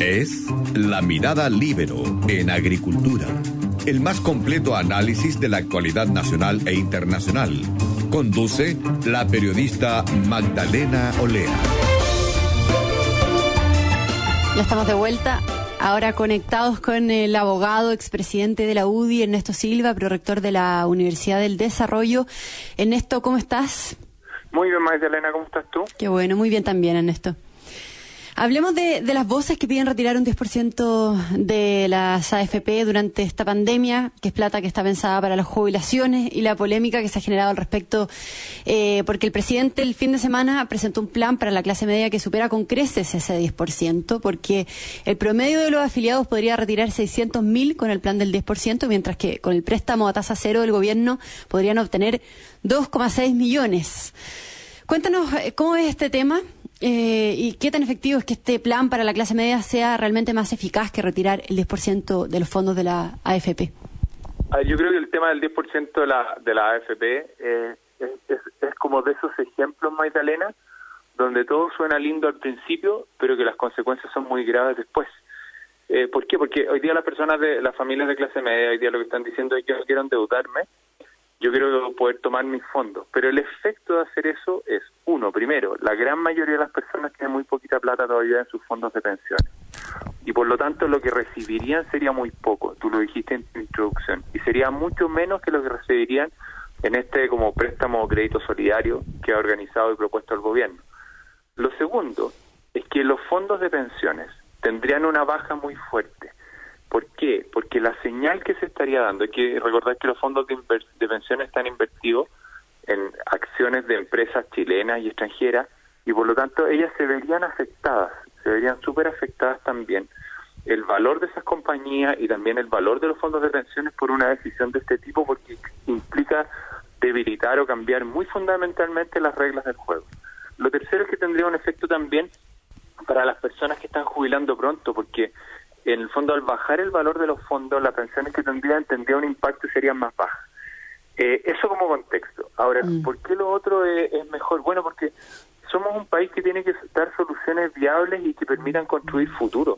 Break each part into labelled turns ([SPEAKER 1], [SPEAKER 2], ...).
[SPEAKER 1] Es La Mirada Libero en Agricultura, el más completo análisis de la actualidad nacional e internacional. Conduce la periodista Magdalena Olea.
[SPEAKER 2] Ya estamos de vuelta. Ahora conectados con el abogado, expresidente de la UDI, Ernesto Silva, prorector de la Universidad del Desarrollo. Ernesto, ¿cómo estás?
[SPEAKER 3] Muy bien, Magdalena, ¿cómo estás tú?
[SPEAKER 2] Qué bueno, muy bien también, Ernesto. Hablemos de, las voces que piden retirar un 10% de las AFP durante esta pandemia, que es plata que está pensada para las jubilaciones, y la polémica que se ha generado al respecto, eh, porque el presidente el fin de semana presentó un plan para la clase media que supera con creces ese 10%, porque el promedio de los afiliados podría retirar 600.000 con el plan del 10%, mientras que con el préstamo a tasa cero del gobierno podrían obtener 2,6 millones. Cuéntanos eh, cómo es este tema eh, ¿Y qué tan efectivo es que este plan para la clase media sea realmente más eficaz que retirar el 10% de los fondos de la AFP?
[SPEAKER 3] yo creo que el tema del 10% de la, de la AFP eh, es, como de esos ejemplos, Magdalena, donde todo suena lindo al principio, pero que las consecuencias son muy graves después. Eh, ¿Por qué? Porque hoy día las personas de las familias de clase media, hoy día lo que están diciendo es que no quiero endeudarme, yo quiero poder tomar mis fondos. Pero el efecto de hacer eso es, uno, primero, la gran mayoría de las personas tienen muy poquita plata todavía en sus fondos de pensiones. Y por lo tanto lo que recibirían sería muy poco, tú lo dijiste en tu introducción, y sería mucho menos que lo que recibirían en este como préstamo o crédito solidario que ha organizado y propuesto el gobierno. Lo segundo es que los fondos de pensiones tendrían una baja muy fuerte ¿Por qué? Porque la señal que se estaría dando, hay que recordar que los fondos de, de pensiones están invertidos en acciones de empresas chilenas y extranjeras y por lo tanto ellas se verían afectadas, se verían súper afectadas también el valor de esas compañías y también el valor de los fondos de pensiones por una decisión de este tipo porque implica debilitar o cambiar muy fundamentalmente las reglas del juego. Lo tercero es que tendría un efecto también para las personas que están jubilando pronto porque en el fondo al bajar el valor de los fondos, las pensiones que tendrían tendría un impacto y serían más bajas. Eh, eso como contexto. Ahora, mm. ¿por qué lo otro es, mejor? Bueno, porque somos un país que tiene que dar soluciones viables y que permitan construir futuro.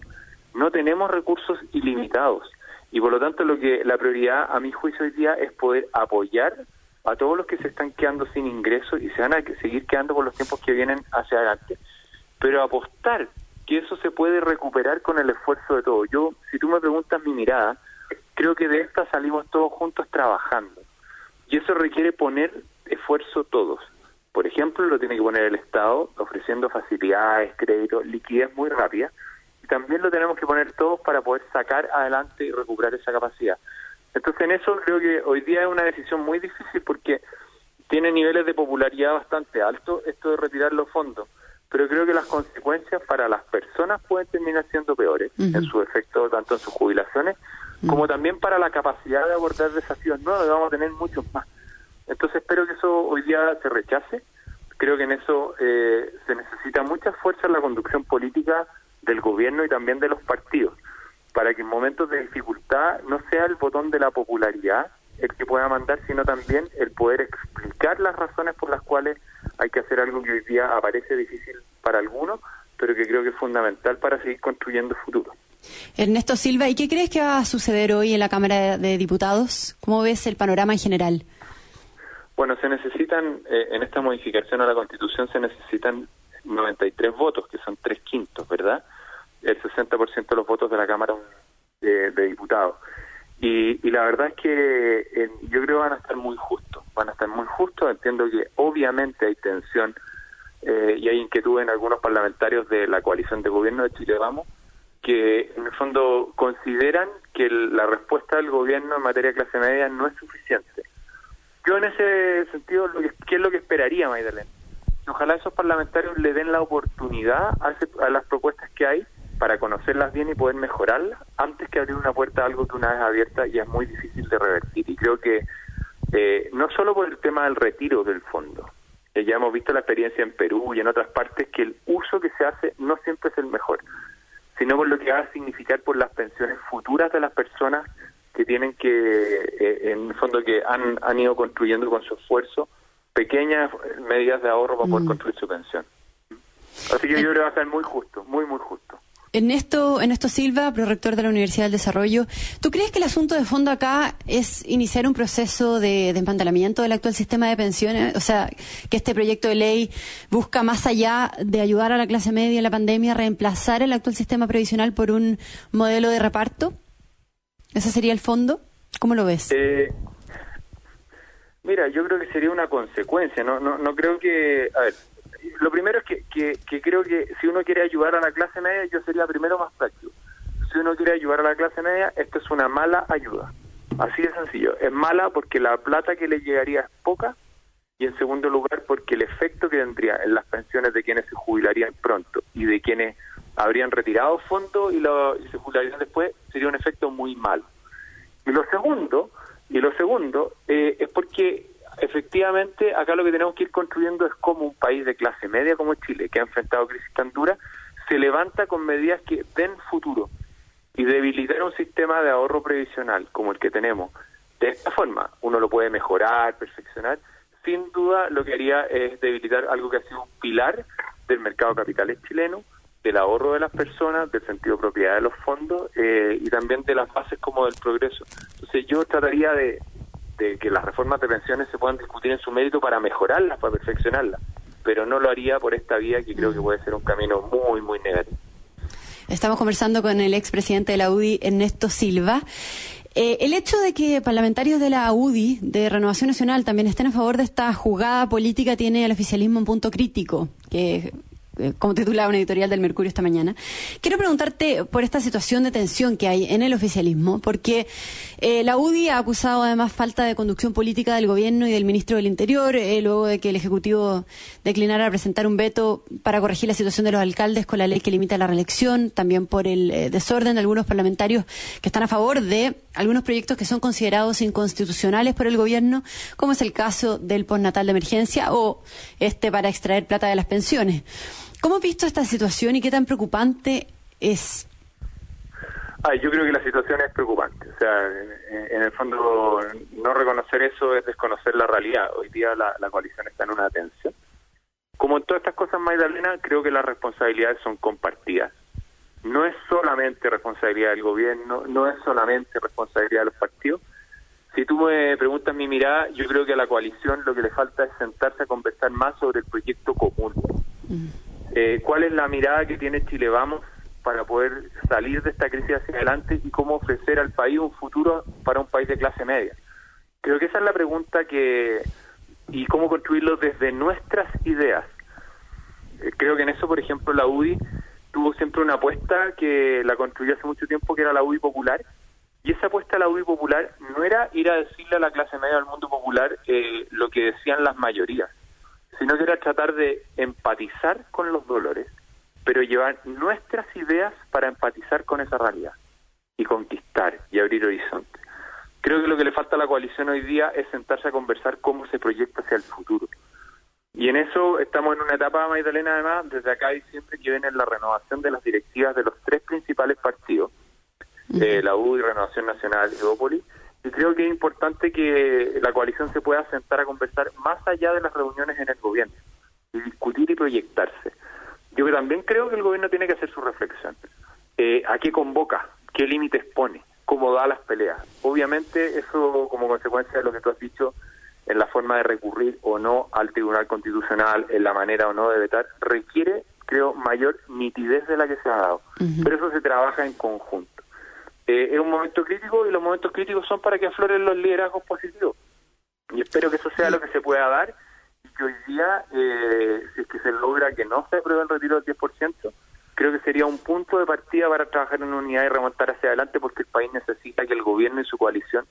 [SPEAKER 3] No tenemos recursos ilimitados y por lo tanto lo que la prioridad a mi juicio hoy día es poder apoyar a todos los que se están quedando sin ingresos y se van a seguir quedando por los tiempos que vienen hacia adelante, pero apostar que eso se puede recuperar con el esfuerzo de todos. Yo, si tú me preguntas mi mirada, creo que de esta salimos todos juntos trabajando. Y eso requiere poner esfuerzo todos. Por ejemplo, lo tiene que poner el Estado ofreciendo facilidades, créditos, liquidez muy rápida. Y también lo tenemos que poner todos para poder sacar adelante y recuperar esa capacidad. Entonces, en eso creo que hoy día es una decisión muy difícil porque tiene niveles de popularidad bastante altos esto de retirar los fondos pero creo que las consecuencias para las personas pueden terminar siendo peores en su efecto, tanto en sus jubilaciones, como también para la capacidad de abordar desafíos nuevos, vamos a tener muchos más. Entonces espero que eso hoy día se rechace. Creo que en eso eh, se necesita mucha fuerza en la conducción política del gobierno y también de los partidos, para que en momentos de dificultad no sea el botón de la popularidad el que pueda mandar, sino también el poder explicar las razones por las cuales hay que hacer algo que hoy día aparece difícil para algunos, pero que creo que es fundamental para seguir construyendo futuro.
[SPEAKER 2] Ernesto Silva, ¿y qué crees que va a suceder hoy en la Cámara de Diputados? ¿Cómo ves el panorama en general?
[SPEAKER 3] Bueno, se necesitan, eh, en esta modificación a la Constitución se necesitan 93 votos, que son tres quintos, ¿verdad? El 60% de los votos de la Cámara de, Diputados. Y, la verdad es que eh, yo creo que van a estar muy justos, van a estar muy justos, entiendo que obviamente hay tensión eh, y hay inquietud en algunos parlamentarios de la coalición de gobierno de Chile Vamos, que en el fondo consideran que la respuesta del gobierno en materia de clase media no es suficiente. Yo en ese sentido, lo ¿qué es lo que esperaría, Maidalena? Ojalá esos parlamentarios le den la oportunidad a, las propuestas que hay para conocerlas bien y poder mejorarlas antes que abrir una puerta a algo que una vez abierta ya es muy difícil de revertir. Y creo que eh, no solo por el tema del retiro del fondo, ya hemos visto la experiencia en Perú y en otras partes que el uso que se hace no siempre es el mejor, sino por lo que va a significar por las pensiones futuras de las personas que tienen que, eh, en el fondo, que han, han ido construyendo con su esfuerzo pequeñas medidas de ahorro para poder mm. construir su pensión. Así que yo creo que va a ser muy justo, muy, muy justo.
[SPEAKER 2] Ernesto, Ernesto Silva, prorector de la Universidad del Desarrollo, ¿tú crees que el asunto de fondo acá es iniciar un proceso de desmantelamiento del actual sistema de pensiones? O sea, que este proyecto de ley busca más allá de ayudar a la clase media en la pandemia, reemplazar el actual sistema previsional por un modelo de reparto. ¿Ese sería el fondo? ¿Cómo lo ves?
[SPEAKER 3] Eh, mira, yo creo que sería una consecuencia. No, no, no creo que. A ver, lo primero es que, que, creo que si uno quiere ayudar a la clase media, yo sería primero más práctico. Si uno quiere ayudar a la clase media, esto es una mala ayuda. Así de sencillo. Es mala porque la plata que le llegaría es poca y en segundo lugar porque el efecto que tendría en las pensiones de quienes se jubilarían pronto y de quienes habrían retirado fondos y, y se jubilarían después sería un efecto muy malo. Y lo segundo, y lo segundo eh, es porque efectivamente acá lo que tenemos que ir construyendo es como un país de clase media como Chile, que ha enfrentado crisis tan duras, se levanta con medidas que den futuro y debilitar un sistema de ahorro previsional como el que tenemos. De esta forma, uno lo puede mejorar, perfeccionar. Sin duda, lo que haría es debilitar algo que ha sido un pilar del mercado de capitales chileno, del ahorro de las personas, del sentido de propiedad de los fondos eh, y también de las bases como del progreso. Entonces, yo trataría de, que las reformas de pensiones se puedan discutir en su mérito para mejorarlas, para perfeccionarlas, pero no lo haría por esta vía que creo que puede ser un camino muy, muy negativo.
[SPEAKER 2] Estamos conversando con el expresidente de la UDI, Ernesto Silva. Eh, el hecho de que parlamentarios de la UDI, de Renovación Nacional, también estén a favor de esta jugada política tiene el oficialismo un punto crítico, que eh, como titulaba una editorial del Mercurio esta mañana. Quiero preguntarte por esta situación de tensión que hay en el oficialismo, porque eh, la UDI ha acusado además falta de conducción política del gobierno y del ministro del Interior, eh, luego de que el Ejecutivo declinara presentar un veto para corregir la situación de los alcaldes con la ley que limita la reelección, también por el desorden de algunos parlamentarios que están a favor de algunos proyectos que son considerados inconstitucionales por el gobierno, como es el caso del postnatal de emergencia o este para extraer plata de las pensiones. ¿Cómo has visto esta situación y qué tan preocupante es?
[SPEAKER 3] yo creo que la situación es preocupante. O sea, en, el fondo, no reconocer eso es desconocer la realidad. Hoy día la, coalición está en una tensión. Como en todas estas cosas, Magdalena, creo que las responsabilidades son compartidas. No es solamente responsabilidad del gobierno, no es solamente responsabilidad de los partidos. Si tú me preguntas mi mirada, yo creo que a la coalición lo que le falta es sentarse a conversar más sobre el proyecto común. Mm. Eh, cuál es la mirada que tiene Chile Vamos para poder salir de esta crisis hacia adelante y cómo ofrecer al país un futuro para un país de clase media. Creo que esa es la pregunta que y cómo construirlo desde nuestras ideas. Eh, creo que en eso, por ejemplo, la UDI tuvo siempre una apuesta que la construyó hace mucho tiempo, que era la UDI popular, y esa apuesta a la UDI popular no era ir a decirle a la clase media del mundo popular eh, lo que decían las mayorías, sino que era tratar de empatizar con los dolores, pero llevar nuestras ideas para empatizar con esa realidad y conquistar y abrir horizontes. Creo que lo que le falta a la coalición hoy día es sentarse a conversar cómo se proyecta hacia el futuro. Y en eso estamos en una etapa, Magdalena, además, desde acá a diciembre, que viene la renovación de las directivas de los tres principales partidos, eh, la U y Renovación Nacional y Evópolis, y creo que es importante que la coalición se pueda sentar a conversar más allá de las reuniones en el gobierno y discutir y proyectarse. Yo también creo que el gobierno tiene que hacer su reflexión. Eh, ¿A qué convoca? ¿Qué límites pone? ¿Cómo da las peleas? Obviamente eso como consecuencia de lo que tú has dicho en la forma de recurrir o no al Tribunal Constitucional, en la manera o no de vetar, requiere, creo, mayor nitidez de la que se ha dado. Pero eso se trabaja en conjunto. Eh, es un momento crítico y los momentos críticos son para que afloren los liderazgos positivos. Y espero que eso sea lo que se pueda dar y que hoy día, eh, si es que se logra que no se apruebe el retiro del 10%, creo que sería un punto de partida para trabajar en unidad y remontar hacia adelante porque el país necesita que el gobierno y su coalición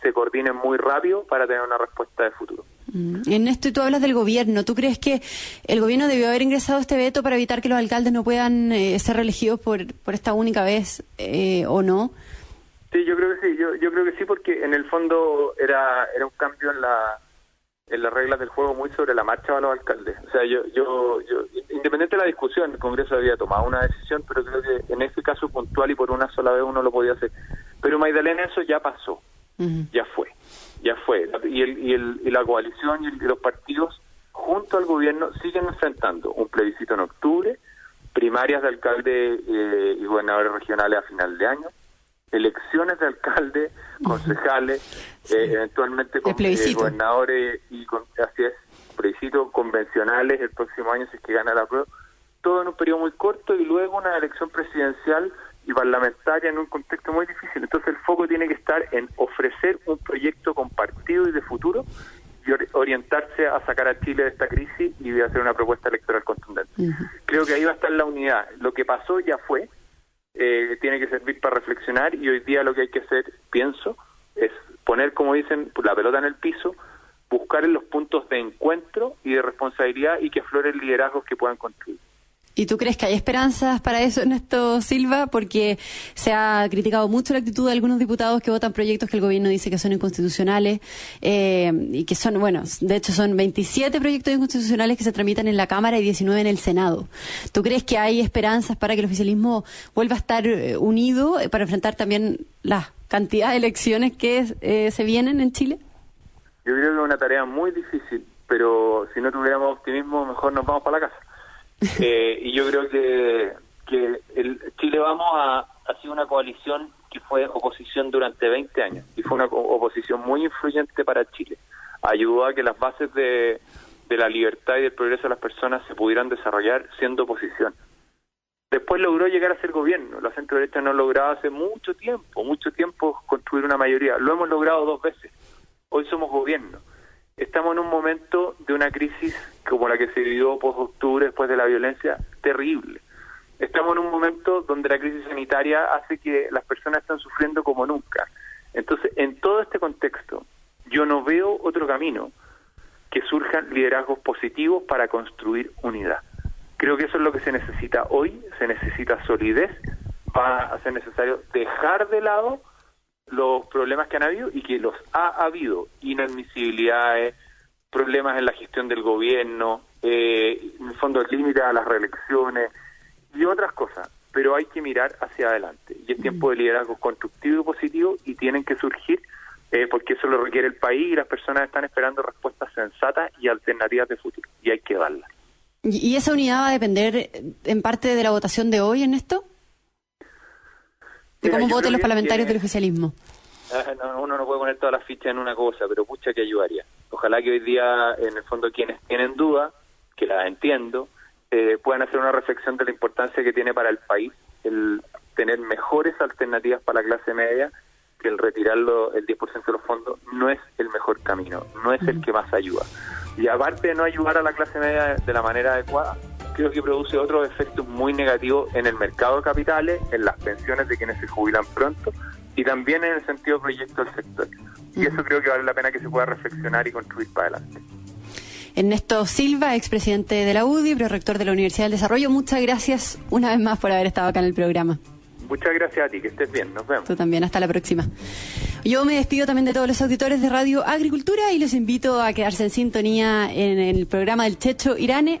[SPEAKER 3] se coordinen muy rápido para tener una respuesta de futuro.
[SPEAKER 2] Mm. En esto tú hablas del gobierno. ¿Tú crees que el gobierno debió haber ingresado este veto para evitar que los alcaldes no puedan eh, ser reelegidos por, por esta única vez eh, o no?
[SPEAKER 3] Sí, yo creo que sí. Yo, yo creo que sí porque en el fondo era era un cambio en la en las reglas del juego muy sobre la marcha para los alcaldes. O sea, yo, yo, yo, independiente de la discusión, el Congreso había tomado una decisión, pero creo que en este caso puntual y por una sola vez uno lo podía hacer. Pero Magdalena, eso ya pasó, ya fue ya fue. Y, el, y, el, y la coalición y, los partidos junto al gobierno siguen enfrentando un plebiscito en octubre, primarias de alcalde eh, y gobernadores regionales a final de año, elecciones de alcalde, concejales, eh, eventualmente con eh, gobernadores y con, así es, plebiscitos convencionales el próximo año si es que gana la prueba, todo en un periodo muy corto y luego una elección presidencial y parlamentaria en un contexto muy difícil. Entonces el foco tiene que estar en ofrecer un proyecto compartido y de futuro y orientarse a sacar a Chile de esta crisis y de hacer una propuesta electoral contundente. Creo que ahí va a estar la unidad. Lo que pasó ya fue, eh, tiene que servir para reflexionar y hoy día lo que hay que hacer, pienso, es poner, como dicen, la pelota en el piso, buscar en los puntos de encuentro y de responsabilidad y que afloren liderazgos que puedan construir.
[SPEAKER 2] ¿Y tú crees que hay esperanzas para eso, Ernesto Silva? Porque se ha criticado mucho la actitud de algunos diputados que votan proyectos que el gobierno dice que son inconstitucionales eh, y que son, bueno, de hecho son 27 proyectos inconstitucionales que se tramitan en la Cámara y 19 en el Senado. ¿Tú crees que hay esperanzas para que el oficialismo vuelva a estar eh, unido para enfrentar también la cantidad de elecciones que eh, se vienen en Chile?
[SPEAKER 3] Yo creo que es una tarea muy difícil, pero si no tuviéramos optimismo, mejor nos vamos para la casa. Eh, y yo creo que, que el Chile Vamos a, ha sido una coalición que fue oposición durante 20 años y fue una oposición muy influyente para Chile. Ayudó a que las bases de, la libertad y del progreso de las personas se pudieran desarrollar siendo oposición. Después logró llegar a ser gobierno. La centro derecha no ha logrado hace mucho tiempo, mucho tiempo construir una mayoría. Lo hemos logrado dos veces. Hoy somos gobierno estamos en un momento de una crisis como la que se vivió post-octubre después de la violencia terrible. Estamos en un momento donde la crisis sanitaria hace que las personas están sufriendo como nunca. Entonces, en todo este contexto, yo no veo otro camino que surjan liderazgos positivos para construir unidad. Creo que eso es lo que se necesita hoy, se necesita solidez, va a ser necesario dejar de lado los problemas que han habido y que los ha habido, inadmisibilidades, problemas en la gestión del gobierno, eh, en el fondo límite a las reelecciones y otras cosas, pero hay que mirar hacia adelante y es tiempo de liderazgo constructivo y positivo y tienen que surgir eh, porque eso lo requiere el país y las personas están esperando respuestas sensatas y alternativas de futuro y hay que darlas.
[SPEAKER 2] ¿Y esa unidad va a depender en parte de la votación de hoy en esto? De cómo voten los parlamentarios del oficialismo.
[SPEAKER 3] Ah, uno no puede poner todas las fichas en una cosa, pero pucha que ayudaría. Ojalá que hoy día, en el fondo, quienes tienen dudas, que las entiendo, eh, puedan hacer una reflexión de la importancia que tiene para el país el tener mejores alternativas para la clase media, que el retirarlo el 10% de los fondos no es el mejor camino, no es el que más ayuda. Y aparte de no ayudar a la clase media de la manera adecuada, creo que produce otros efectos muy negativos en el mercado de capitales, en las pensiones de quienes se jubilan pronto y también en el sentido proyecto del sector. Y eso creo que vale la pena que se pueda reflexionar y construir para adelante.
[SPEAKER 2] Ernesto Silva, expresidente de la UDI, rector de la Universidad del Desarrollo, muchas gracias una vez más por haber estado acá en el programa.
[SPEAKER 3] Muchas gracias a ti, que estés bien, nos vemos.
[SPEAKER 2] Tú también, hasta la próxima. Yo me despido también de todos los auditores de Radio Agricultura y les invito a quedarse en sintonía en el programa del Checho Irane